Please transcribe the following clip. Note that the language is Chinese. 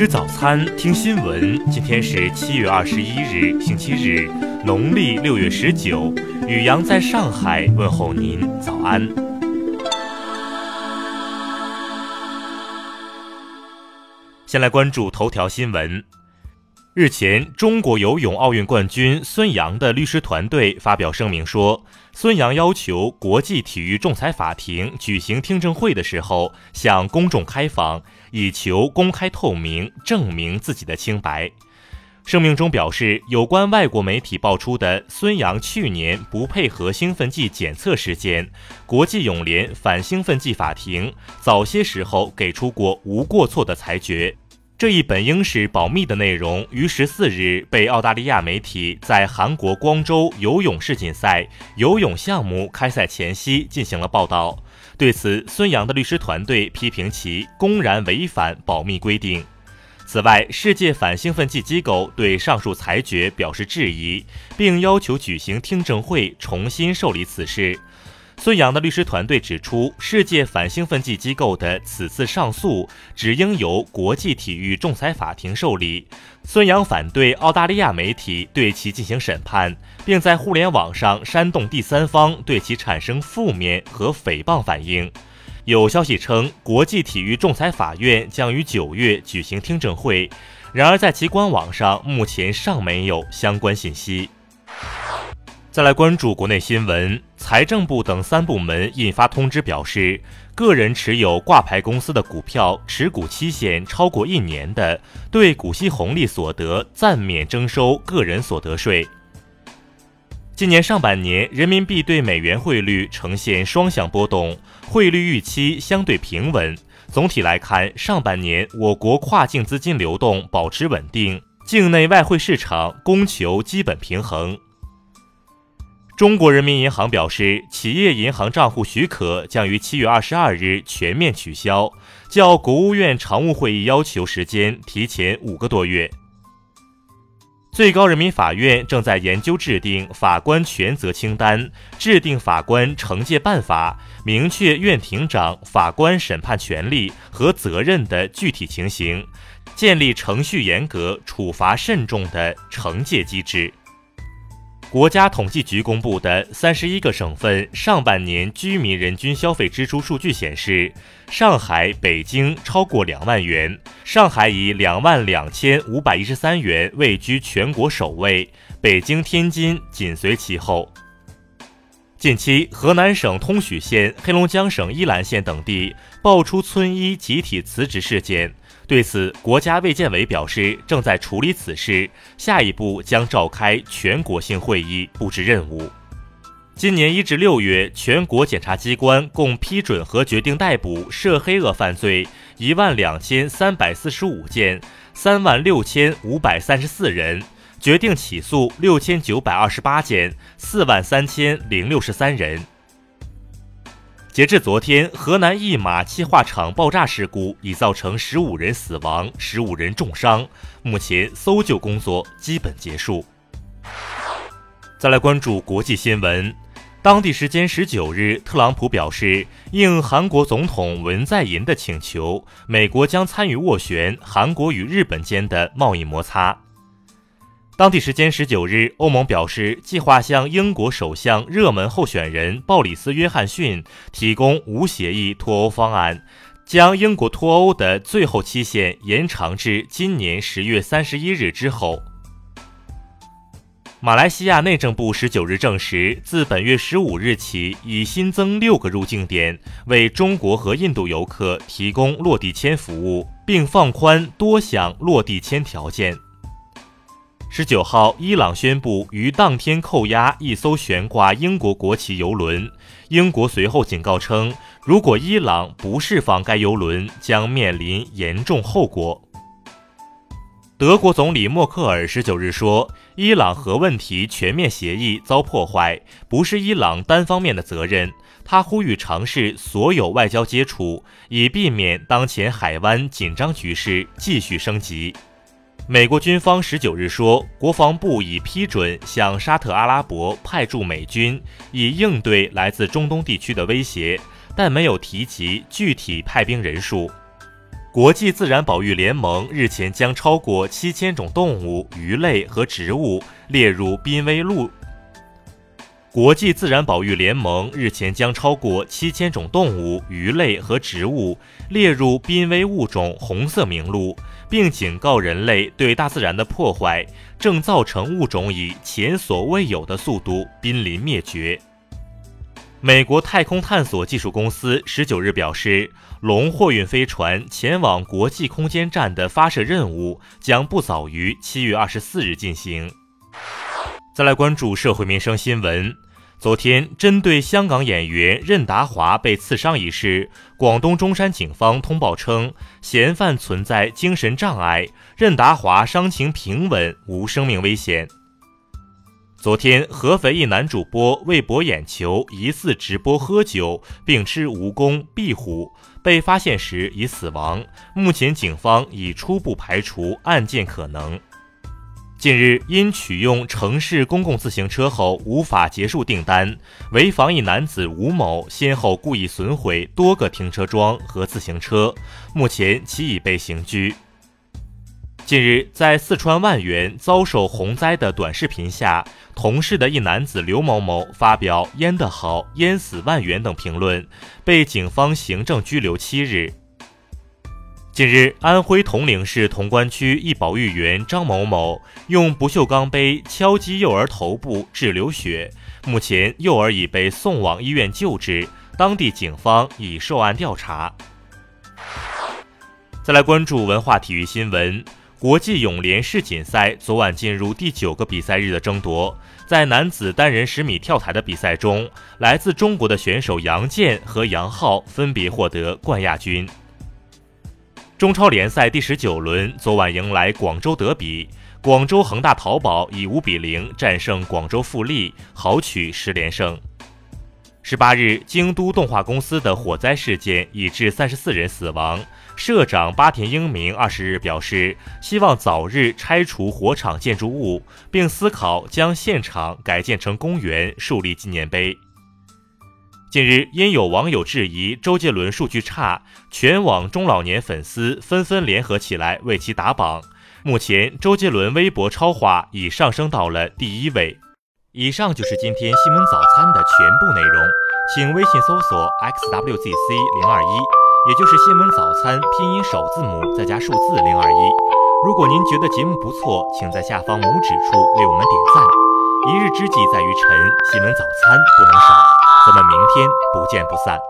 吃早餐，听新闻。今天是七月二十一日，星期日，农历六月十九。雨阳在上海问候您，早安。先来关注头条新闻。日前，中国游泳奥运冠军孙杨的律师团队发表声明说，孙杨要求国际体育仲裁法庭举行听证会的时候向公众开放，以求公开透明，证明自己的清白。声明中表示，有关外国媒体爆出的孙杨去年不配合兴奋剂检测事件，国际泳联反兴奋剂法庭早些时候给出过无过错的裁决。这一本应是保密的内容，于十四日被澳大利亚媒体在韩国光州游泳世锦赛游泳项目开赛前夕进行了报道。对此，孙杨的律师团队批评其公然违反保密规定。此外，世界反兴奋剂机构对上述裁决表示质疑，并要求举行听证会重新受理此事。孙杨的律师团队指出，世界反兴奋剂机构的此次上诉只应由国际体育仲裁法庭受理。孙杨反对澳大利亚媒体对其进行审判，并在互联网上煽动第三方对其产生负面和诽谤反应。有消息称，国际体育仲裁法院将于九月举行听证会，然而在其官网上目前尚没有相关信息。再来关注国内新闻，财政部等三部门印发通知表示，个人持有挂牌公司的股票，持股期限超过一年的，对股息红利所得暂免征收个人所得税。今年上半年，人民币对美元汇率呈现双向波动，汇率预期相对平稳。总体来看，上半年我国跨境资金流动保持稳定，境内外汇市场供求基本平衡。中国人民银行表示，企业银行账户许可将于七月二十二日全面取消，较国务院常务会议要求时间提前五个多月。最高人民法院正在研究制定法官权责清单，制定法官惩戒办法，明确院庭长、法官审判权利和责任的具体情形，建立程序严格、处罚慎重的惩戒机制。国家统计局公布的三十一个省份上半年居民人均消费支出数据显示，上海、北京超过两万元，上海以两万两千五百一十三元位居全国首位，北京、天津紧随其后。近期，河南省通许县、黑龙江省依兰县等地爆出村医集体辞职事件。对此，国家卫健委表示正在处理此事，下一步将召开全国性会议布置任务。今年一至六月，全国检察机关共批准和决定逮捕涉黑恶犯罪一万两千三百四十五件，三万六千五百三十四人，决定起诉六千九百二十八件，四万三千零六十三人。截至昨天，河南一马气化厂爆炸事故已造成十五人死亡、十五人重伤，目前搜救工作基本结束。再来关注国际新闻，当地时间十九日，特朗普表示，应韩国总统文在寅的请求，美国将参与斡旋韩国与日本间的贸易摩擦。当地时间十九日，欧盟表示计划向英国首相热门候选人鲍里斯·约翰逊提供无协议脱欧方案，将英国脱欧的最后期限延长至今年十月三十一日之后。马来西亚内政部十九日证实，自本月十五日起，已新增六个入境点，为中国和印度游客提供落地签服务，并放宽多项落地签条件。十九号，伊朗宣布于当天扣押一艘悬挂英国国旗游轮。英国随后警告称，如果伊朗不释放该游轮，将面临严重后果。德国总理默克尔十九日说，伊朗核问题全面协议遭破坏，不是伊朗单方面的责任。他呼吁尝试所有外交接触，以避免当前海湾紧张局势继续升级。美国军方十九日说，国防部已批准向沙特阿拉伯派驻美军，以应对来自中东地区的威胁，但没有提及具体派兵人数。国际自然保育联盟日前将超过七千种动物、鱼类和植物列入濒危陆。国际自然保育联盟日前将超过七千种动物、鱼类和植物列入濒危物种红色名录，并警告人类对大自然的破坏正造成物种以前所未有的速度濒临灭绝。美国太空探索技术公司十九日表示，龙货运飞船前往国际空间站的发射任务将不早于七月二十四日进行。再来关注社会民生新闻。昨天，针对香港演员任达华被刺伤一事，广东中山警方通报称，嫌犯存在精神障碍，任达华伤情平稳，无生命危险。昨天，合肥一男主播为博眼球，疑似直播喝酒并吃蜈蚣、壁虎，被发现时已死亡。目前，警方已初步排除案件可能。近日，因取用城市公共自行车后无法结束订单，潍坊一男子吴某先后故意损毁多个停车桩和自行车，目前其已被刑拘。近日，在四川万源遭受洪灾的短视频下，同事的一男子刘某某发表“淹得好，淹死万源”等评论，被警方行政拘留七日。近日，安徽铜陵市潼关区一保育员张某某用不锈钢杯敲击幼儿头部致流血，目前幼儿已被送往医院救治，当地警方已受案调查。再来关注文化体育新闻。国际泳联世锦赛昨晚进入第九个比赛日的争夺，在男子单人十米跳台的比赛中，来自中国的选手杨健和杨昊分别获得冠亚军。中超联赛第十九轮昨晚迎来广州德比，广州恒大淘宝以五比零战胜广州富力，豪取十连胜。十八日，京都动画公司的火灾事件已致三十四人死亡。社长八田英明二十日表示，希望早日拆除火场建筑物，并思考将现场改建成公园，树立纪念碑。近日，因有网友质疑周杰伦数据差，全网中老年粉丝纷纷联合起来为其打榜。目前，周杰伦微博超话已上升到了第一位。以上就是今天新闻早餐的全部内容，请微信搜索 xwzc 零二一。也就是新闻早餐拼音首字母再加数字零二一。如果您觉得节目不错，请在下方拇指处为我们点赞。一日之计在于晨，新闻早餐不能少。咱们明天不见不散。